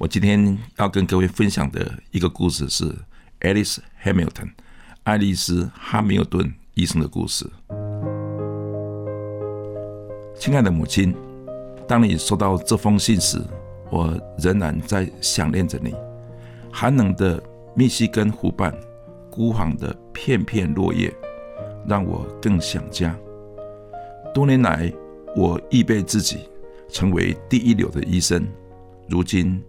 我今天要跟各位分享的一个故事是 Alice Hamilton（ 爱丽丝·哈密尔顿）。医生的故事，亲爱的母亲，当你收到这封信时，我仍然在想念着你。寒冷的密西根湖畔，孤黄的片片落叶，让我更想家。多年来，我预备自己成为第一流的医生，如今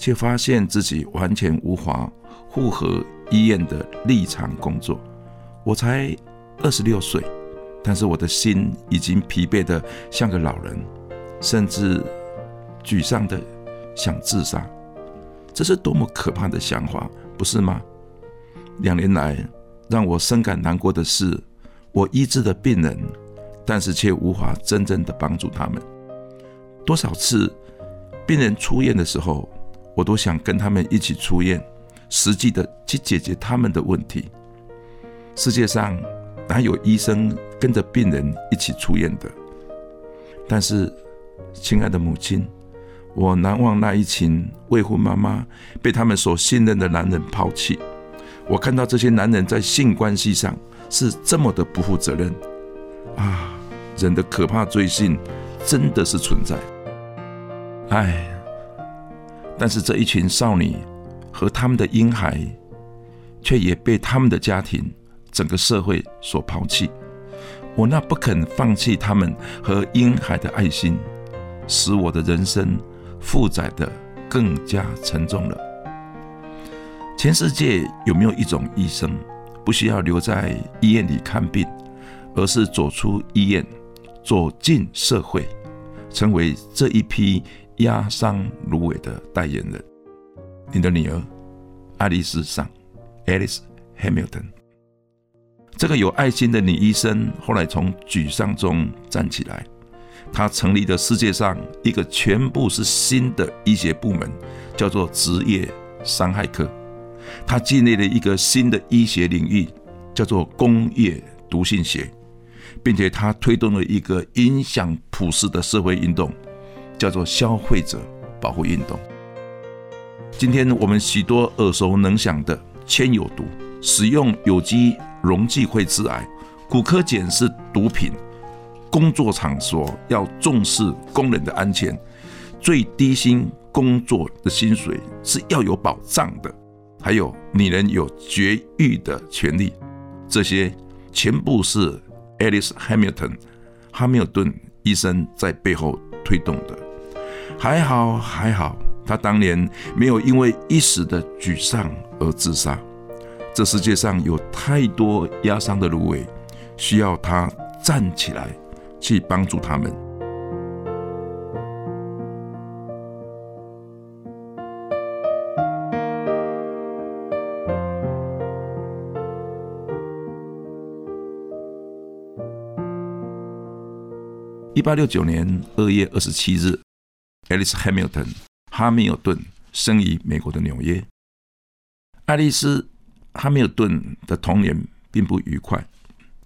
却发现自己完全无法符合医院的立场工作。我才。二十六岁，但是我的心已经疲惫的像个老人，甚至沮丧的想自杀。这是多么可怕的想法，不是吗？两年来，让我深感难过的是，我医治的病人，但是却无法真正的帮助他们。多少次病人出院的时候，我都想跟他们一起出院，实际的去解决他们的问题。世界上。哪有医生跟着病人一起出院的？但是，亲爱的母亲，我难忘那一群未婚妈妈被他们所信任的男人抛弃。我看到这些男人在性关系上是这么的不负责任啊！人的可怕罪性真的是存在。唉，但是这一群少女和他们的婴孩，却也被他们的家庭。整个社会所抛弃，我那不肯放弃他们和婴孩的爱心，使我的人生负载的更加沉重了。全世界有没有一种医生不需要留在医院里看病，而是走出医院，走进社会，成为这一批压伤芦苇的代言人？你的女儿，爱丽丝上，Alice Hamilton。这个有爱心的女医生后来从沮丧中站起来，她成立了世界上一个全部是新的医学部门，叫做职业伤害科。她建立了一个新的医学领域，叫做工业毒性学，并且她推动了一个影响普世的社会运动，叫做消费者保护运动。今天我们许多耳熟能详的铅有毒，使用有机。溶剂会致癌，骨科碱是毒品，工作场所要重视工人的安全，最低薪工作的薪水是要有保障的，还有女人有绝育的权利，这些全部是 Alice Hamilton 哈密尔顿医生在背后推动的。还好还好，他当年没有因为一时的沮丧而自杀。这世界上有太多压伤的芦苇，需要他站起来去帮助他们。一八六九年二月二十七日，Alice Hamilton 哈密尔顿生于美国的纽约。爱丽丝。哈密尔顿的童年并不愉快，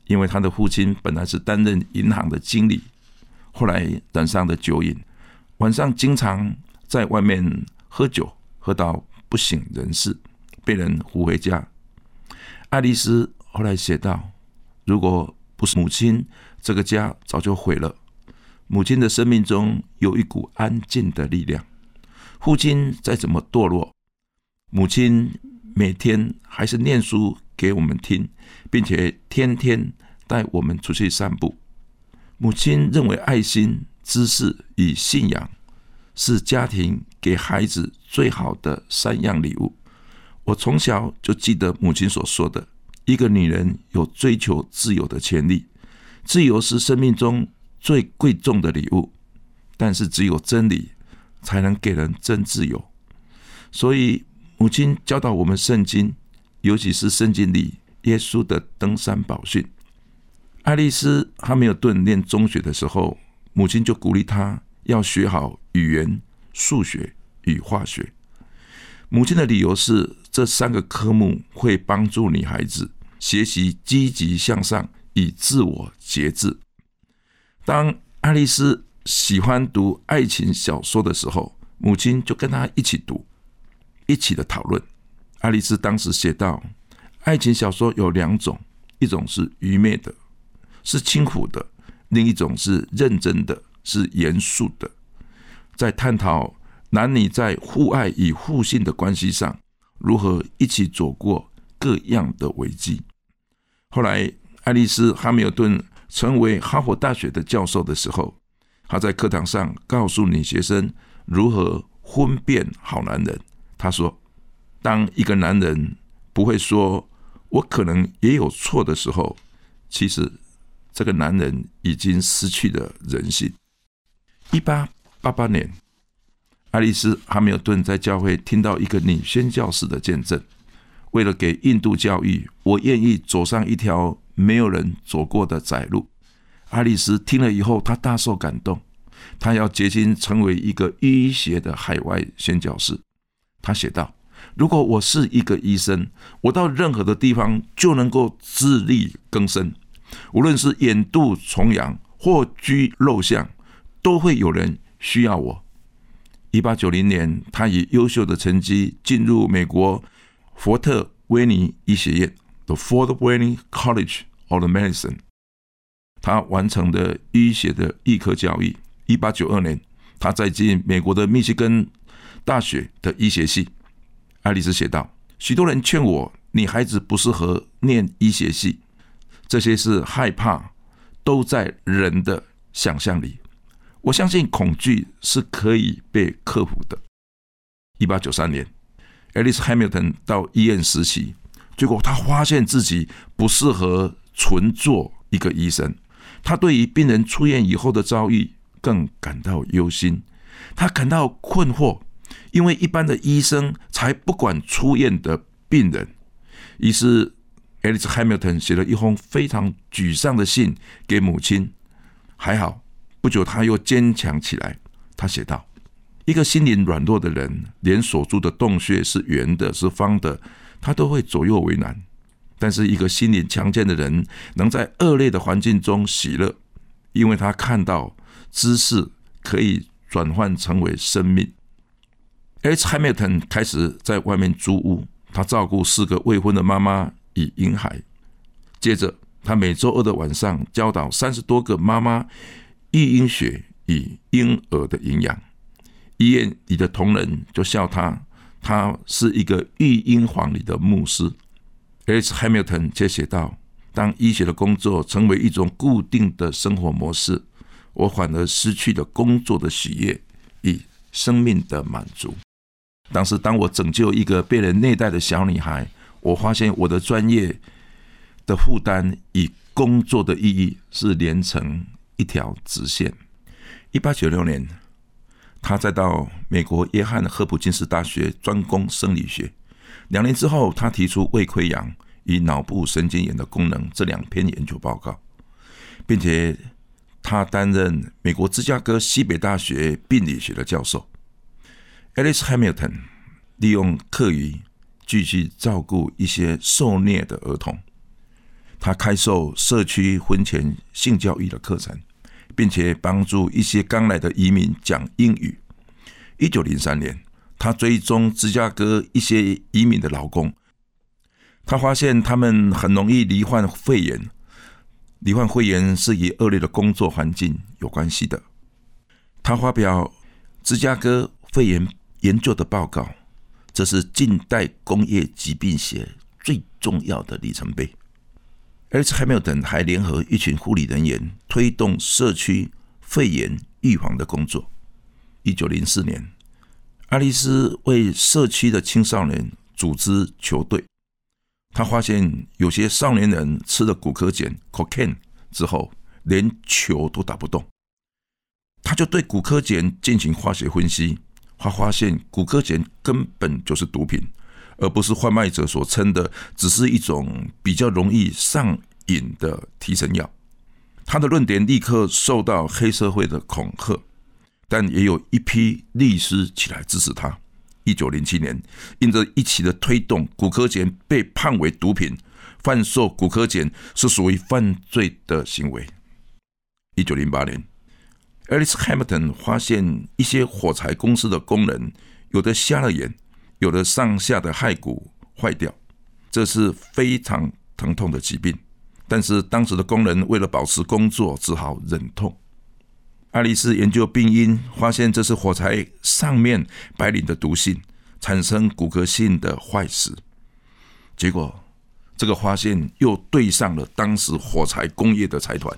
因为她的父亲本来是担任银行的经理，后来染上了酒瘾，晚上经常在外面喝酒，喝到不省人事，被人扶回家。爱丽丝后来写道：“如果不是母亲，这个家早就毁了。母亲的生命中有一股安静的力量，父亲再怎么堕落，母亲。”每天还是念书给我们听，并且天天带我们出去散步。母亲认为爱心、知识与信仰是家庭给孩子最好的三样礼物。我从小就记得母亲所说的：“一个女人有追求自由的权利，自由是生命中最贵重的礼物。但是只有真理才能给人真自由。”所以。母亲教导我们圣经，尤其是圣经里耶稣的登山宝训。爱丽丝还没有顿念中学的时候，母亲就鼓励她要学好语言、数学与化学。母亲的理由是，这三个科目会帮助女孩子学习积极向上，以自我节制。当爱丽丝喜欢读爱情小说的时候，母亲就跟她一起读，一起的讨论。爱丽丝当时写道：“爱情小说有两种，一种是愚昧的，是轻浮的；另一种是认真的，是严肃的，在探讨。”男女在互爱与互信的关系上，如何一起走过各样的危机？后来，爱丽丝·哈密尔顿成为哈佛大学的教授的时候，他在课堂上告诉女学生如何分辨好男人。他说：“当一个男人不会说‘我可能也有错’的时候，其实这个男人已经失去了人性。”一八八八年。爱丽丝·哈密尔顿在教会听到一个女宣教士的见证。为了给印度教育，我愿意走上一条没有人走过的窄路。爱丽丝听了以后，她大受感动。她要决心成为一个医学的海外宣教士。她写道：“如果我是一个医生，我到任何的地方就能够自力更生。无论是远渡重洋或居陋巷，都会有人需要我。”一八九零年，他以优秀的成绩进入美国佛特威尼医学院 （The Fort Wayne College of Medicine）。他完成的医学的医科教育。一八九二年，他在进美国的密西根大学的医学系。爱丽丝写道：“许多人劝我，女孩子不适合念医学系，这些是害怕，都在人的想象里。”我相信恐惧是可以被克服的。一八九三年，Alice Hamilton 到医院实习，结果他发现自己不适合纯做一个医生。他对于病人出院以后的遭遇更感到忧心，他感到困惑，因为一般的医生才不管出院的病人。于是，Alice Hamilton 写了一封非常沮丧的信给母亲。还好。不久，他又坚强起来。他写道：“一个心灵软弱的人，连所住的洞穴是圆的、是方的，他都会左右为难；但是，一个心灵强健的人，能在恶劣的环境中喜乐，因为他看到知识可以转换成为生命。” H. Hamilton 开始在外面租屋，他照顾四个未婚的妈妈与婴孩。接着，他每周二的晚上教导三十多个妈妈。育婴学与婴儿的营养，医院里的同仁就笑他，他是一个育婴房里的牧师。H. Hamilton 却写道：“当医学的工作成为一种固定的生活模式，我反而失去了工作的喜悦与生命的满足。但是，当我拯救一个被人虐待的小女孩，我发现我的专业的负担与工作的意义是连成。”一条直线。一八九六年，他再到美国约翰霍普金斯大学专攻生理学。两年之后，他提出胃溃疡与脑部神经炎的功能这两篇研究报告，并且他担任美国芝加哥西北大学病理学的教授。Alice Hamilton 利用课余继续照顾一些受虐的儿童。他开授社区婚前性教育的课程，并且帮助一些刚来的移民讲英语。一九零三年，他追踪芝加哥一些移民的老公，他发现他们很容易罹患肺炎。罹患肺炎是与恶劣的工作环境有关系的。他发表芝加哥肺炎研究的报告，这是近代工业疾病学最重要的里程碑。H. Hamilton 还联合一群护理人员，推动社区肺炎预防的工作。一九零四年，爱丽丝为社区的青少年组织球队。她发现有些少年人吃了骨科碱 （cocaine） 之后，连球都打不动。他就对骨科碱进行化学分析，他发现骨科碱根本就是毒品，而不是贩卖者所称的只是一种比较容易上瘾的提神药。他的论点立刻受到黑社会的恐吓，但也有一批律师起来支持他。一九零七年，因着一起的推动，骨科碱被判为毒品，贩售骨科碱是属于犯罪的行为。一九零八年，Alice Hamilton 发现一些火柴公司的工人有的瞎了眼，有的上下的骸骨坏掉，这是非常疼痛的疾病。但是当时的工人为了保持工作，只好忍痛。爱丽丝研究病因，发现这是火柴上面白磷的毒性产生骨骼性的坏死。结果，这个发现又对上了当时火柴工业的财团。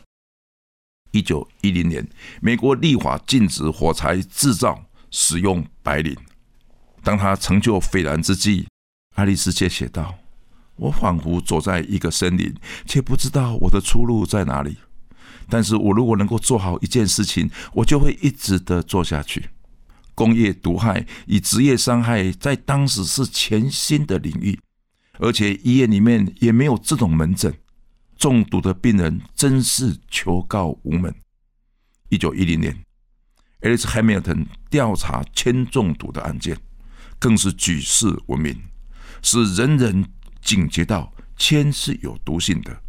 一九一零年，美国立法禁止火柴制造使用白磷。当他成就斐然之际，爱丽丝却写道：“我仿佛走在一个森林，却不知道我的出路在哪里。”但是我如果能够做好一件事情，我就会一直的做下去。工业毒害与职业伤害在当时是全新的领域，而且医院里面也没有这种门诊，中毒的病人真是求告无门。一九一零年，Alice Hamilton 调查铅中毒的案件，更是举世闻名，使人人警觉到铅是有毒性的。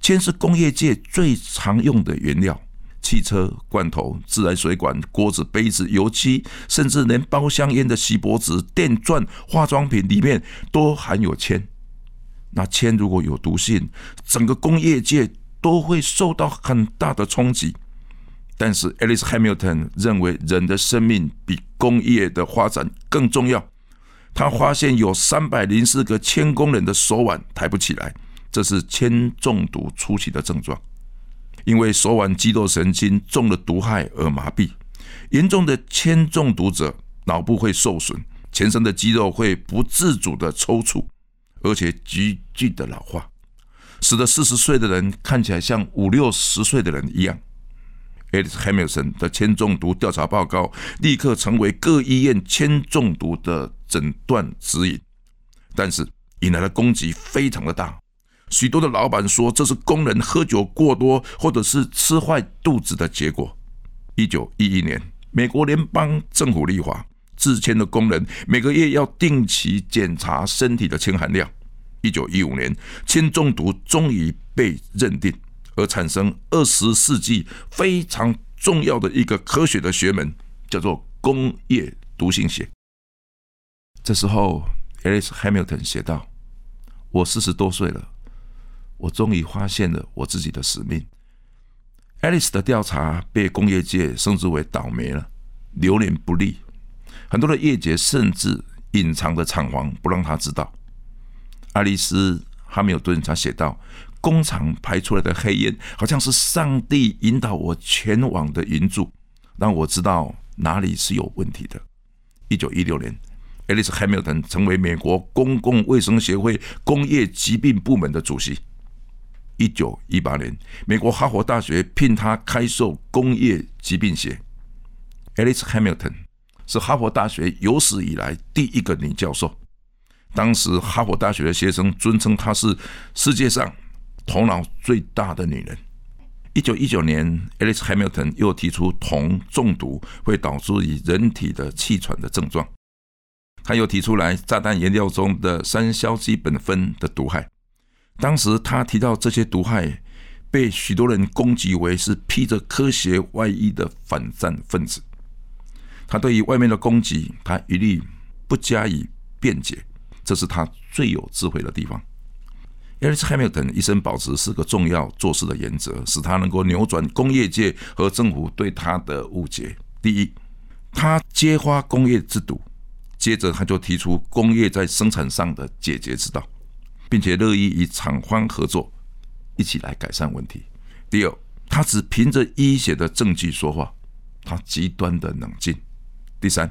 铅是工业界最常用的原料，汽车、罐头、自来水管、锅子、杯子、油漆，甚至连包香烟的锡箔纸、电钻、化妆品里面都含有铅。那铅如果有毒性，整个工业界都会受到很大的冲击。但是，Alice Hamilton 认为人的生命比工业的发展更重要。他发现有三百零四个铅工人的手腕抬不起来。这是铅中毒初期的症状，因为手腕肌肉神经中了毒害而麻痹。严重的铅中毒者，脑部会受损，全身的肌肉会不自主的抽搐，而且急剧的老化，使得四十岁的人看起来像五六十岁的人一样。Alice Hamilton 的铅中毒调查报告立刻成为各医院铅中毒的诊断指引，但是引来的攻击非常的大。许多的老板说，这是工人喝酒过多或者是吃坏肚子的结果。一九一一年，美国联邦政府立法，制铅的工人每个月要定期检查身体的铅含量。一九一五年，铅中毒终于被认定，而产生二十世纪非常重要的一个科学的学门，叫做工业毒性学。这时候，Alice Hamilton 写道：“我四十多岁了。”我终于发现了我自己的使命。Alice 的调查被工业界称之为倒霉了，流年不利。很多的业界甚至隐藏的厂房，不让他知道。爱丽丝·哈密尔顿他写道：“工厂排出来的黑烟，好像是上帝引导我前往的云柱，让我知道哪里是有问题的。”一九一六年，Alice Hamilton 成为美国公共卫生协会工业疾病部门的主席。一九一八年，美国哈佛大学聘他开授工业疾病学。Alice Hamilton 是哈佛大学有史以来第一个女教授。当时哈佛大学的学生尊称她是世界上头脑最大的女人。一九一九年，Alice Hamilton 又提出铜中毒会导致于人体的气喘的症状。他又提出来炸弹原料中的三硝基苯酚的毒害。当时他提到这些毒害，被许多人攻击为是披着科学外衣的反战分子。他对于外面的攻击，他一律不加以辩解，这是他最有智慧的地方。Alice Hamilton 一生保持四个重要做事的原则，使他能够扭转工业界和政府对他的误解。第一，他揭发工业制度，接着他就提出工业在生产上的解决之道。并且乐意与厂方合作，一起来改善问题。第二，他只凭着医学的证据说话，他极端的冷静。第三，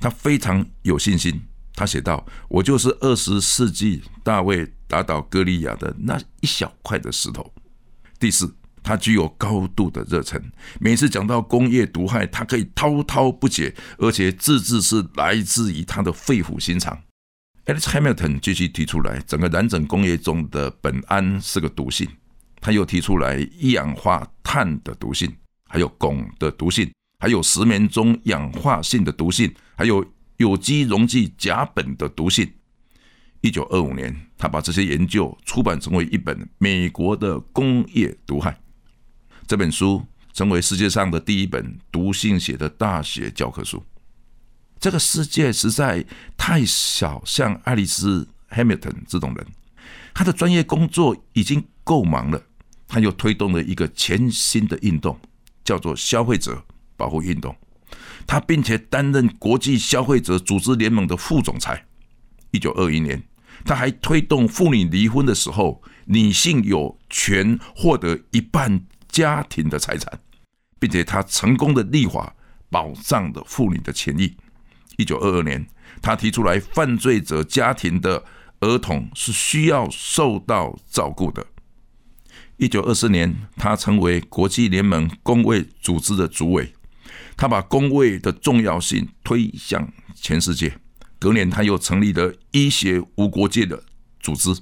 他非常有信心。他写道：“我就是二十世纪大卫打倒歌利亚的那一小块的石头。”第四，他具有高度的热忱。每次讲到工业毒害，他可以滔滔不绝，而且字字是来自于他的肺腑心肠。Alex Hamilton 继续提出来，整个染整工业中的苯胺是个毒性。他又提出来一氧化碳的毒性，还有汞的毒性，还有石棉中氧化性的毒性，还有有机溶剂甲苯的毒性。一九二五年，他把这些研究出版成为一本《美国的工业毒害》这本书，成为世界上的第一本毒性写的大学教科书。这个世界实在太小，像爱丽丝·汉密尔顿这种人，他的专业工作已经够忙了。他又推动了一个全新的运动，叫做消费者保护运动。他并且担任国际消费者组织联盟的副总裁。一九二一年，他还推动妇女离婚的时候，女性有权获得一半家庭的财产，并且他成功的立法保障的妇女的权益。一九二二年，他提出来，犯罪者家庭的儿童是需要受到照顾的。一九二四年，他成为国际联盟工卫组织的主委，他把工卫的重要性推向全世界。隔年，他又成立了医学无国界的组织，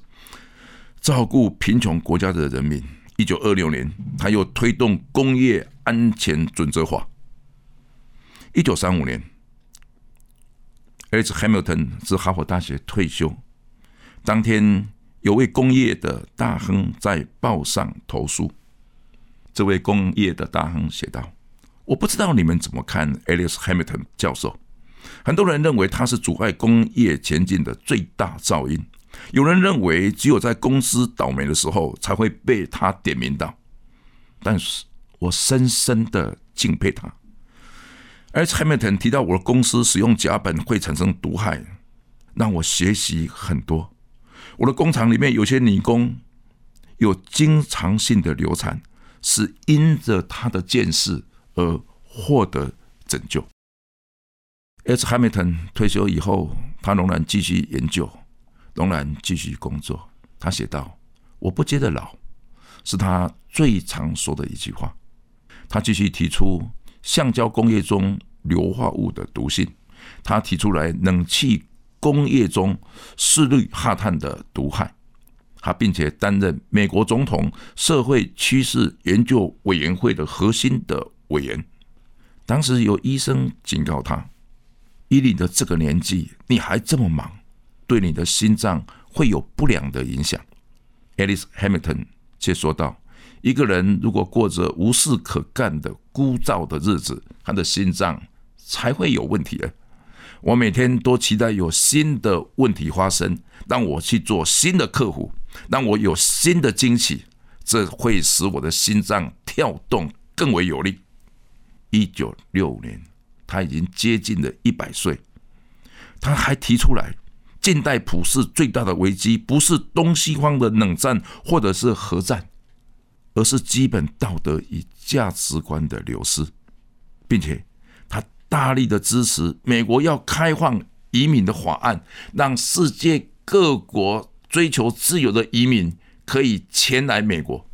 照顾贫穷国家的人民。一九二六年，他又推动工业安全准则化。一九三五年，H. Hamilton 自哈佛大学退休，当天。有位工业的大亨在报上投诉。这位工业的大亨写道：“我不知道你们怎么看 Alice Hamilton 教授。很多人认为他是阻碍工业前进的最大噪音。有人认为只有在公司倒霉的时候才会被他点名到。但是我深深的敬佩他。Alice Hamilton 提到我的公司使用甲苯会产生毒害，让我学习很多。”我的工厂里面有些女工有经常性的流产，是因着他的见识而获得拯救。H. Hamilton 退休以后，他仍然继续研究，仍然继续工作。他写道：“我不觉得老，是他最常说的一句话。”他继续提出橡胶工业中硫化物的毒性，他提出来冷气。工业中四氯化碳的毒害，他并且担任美国总统社会趋势研究委员会的核心的委员。当时有医生警告他：“以你的这个年纪，你还这么忙，对你的心脏会有不良的影响。” Alice Hamilton 却说道：“一个人如果过着无事可干的枯燥的日子，他的心脏才会有问题的。”我每天都期待有新的问题发生，让我去做新的客户，让我有新的惊喜，这会使我的心脏跳动更为有力。一九六五年，他已经接近了一百岁，他还提出来，近代普世最大的危机不是东西方的冷战或者是核战，而是基本道德与价值观的流失，并且他。大力的支持美国要开放移民的法案，让世界各国追求自由的移民可以前来美国。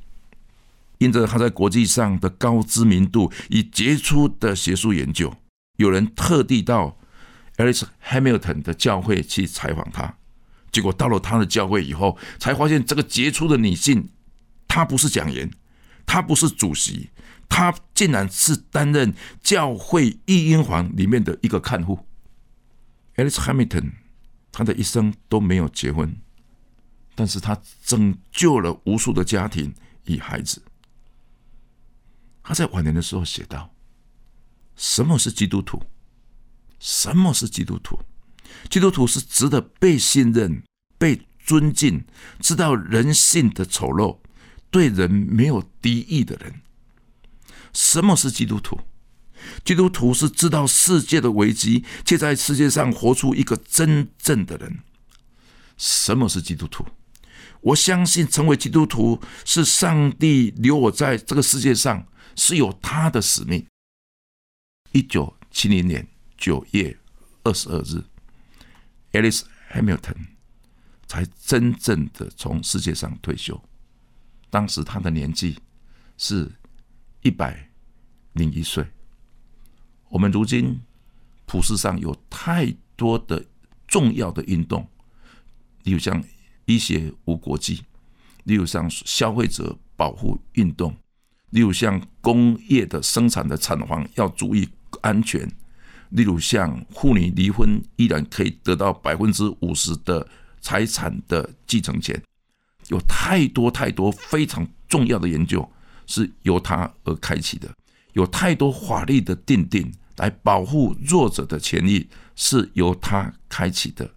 因着他在国际上的高知名度与杰出的学术研究，有人特地到 Alice Hamilton 的教会去采访他。结果到了他的教会以后，才发现这个杰出的女性，她不是讲员，她不是主席。她竟然是担任教会育婴房里面的一个看护。Alice Hamilton，她的一生都没有结婚，但是她拯救了无数的家庭与孩子。他在晚年的时候写道：“什么是基督徒？什么是基督徒？基督徒是值得被信任、被尊敬，知道人性的丑陋，对人没有敌意的人。”什么是基督徒？基督徒是知道世界的危机，却在世界上活出一个真正的人。什么是基督徒？我相信成为基督徒是上帝留我在这个世界上是有他的使命。一九七零年九月二十二日，Alice Hamilton 才真正的从世界上退休。当时他的年纪是一百。零一岁，我们如今普世上有太多的重要的运动，例如像医学无国际，例如像消费者保护运动，例如像工业的生产的厂房要注意安全，例如像妇女离婚依然可以得到百分之五十的财产的继承权，有太多太多非常重要的研究是由他而开启的，有太多法律的定定来保护弱者的权益是由他开启的。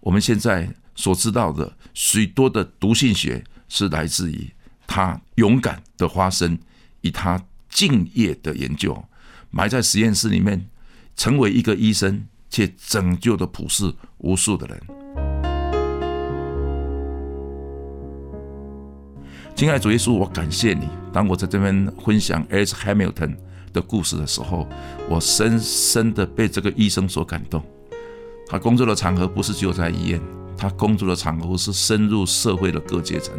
我们现在所知道的许多的毒性学，是来自于他勇敢的发声，以他敬业的研究，埋在实验室里面，成为一个医生，却拯救了普世无数的人。亲爱主耶稣，我感谢你。当我在这边分享 Alex Hamilton 的故事的时候，我深深的被这个医生所感动。他工作的场合不是只有在医院，他工作的场合是深入社会的各阶层。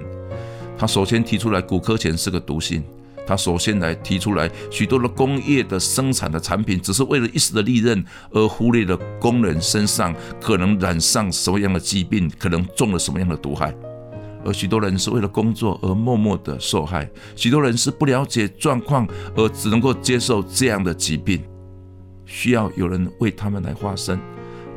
他首先提出来，骨科前是个毒性。他首先来提出来，许多的工业的生产的产品，只是为了一时的利润，而忽略了工人身上可能染上什么样的疾病，可能中了什么样的毒害。而许多人是为了工作而默默的受害，许多人是不了解状况而只能够接受这样的疾病，需要有人为他们来发声。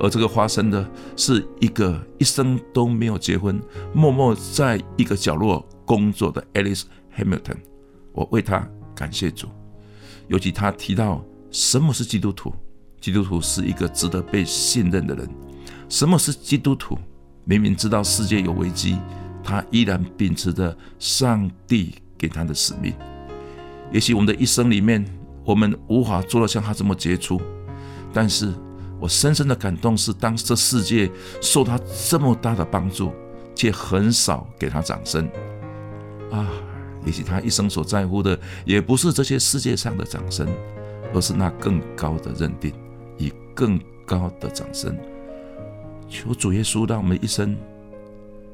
而这个发生的是一个一生都没有结婚、默默在一个角落工作的 Alice Hamilton。我为他感谢主，尤其他提到什么是基督徒，基督徒是一个值得被信任的人。什么是基督徒？明明知道世界有危机，他依然秉持着上帝给他的使命。也许我们的一生里面，我们无法做到像他这么杰出，但是。我深深的感动是，当这世界受他这么大的帮助，却很少给他掌声啊！也许他一生所在乎的，也不是这些世界上的掌声，而是那更高的认定，以更高的掌声。求主耶稣让我们一生，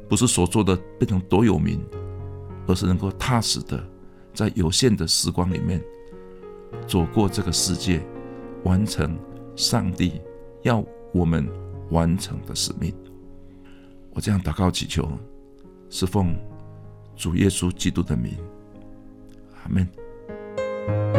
不是所做的变成多有名，而是能够踏实的，在有限的时光里面，走过这个世界，完成上帝。要我们完成的使命，我这样祷告祈求，是奉主耶稣基督的名。阿门。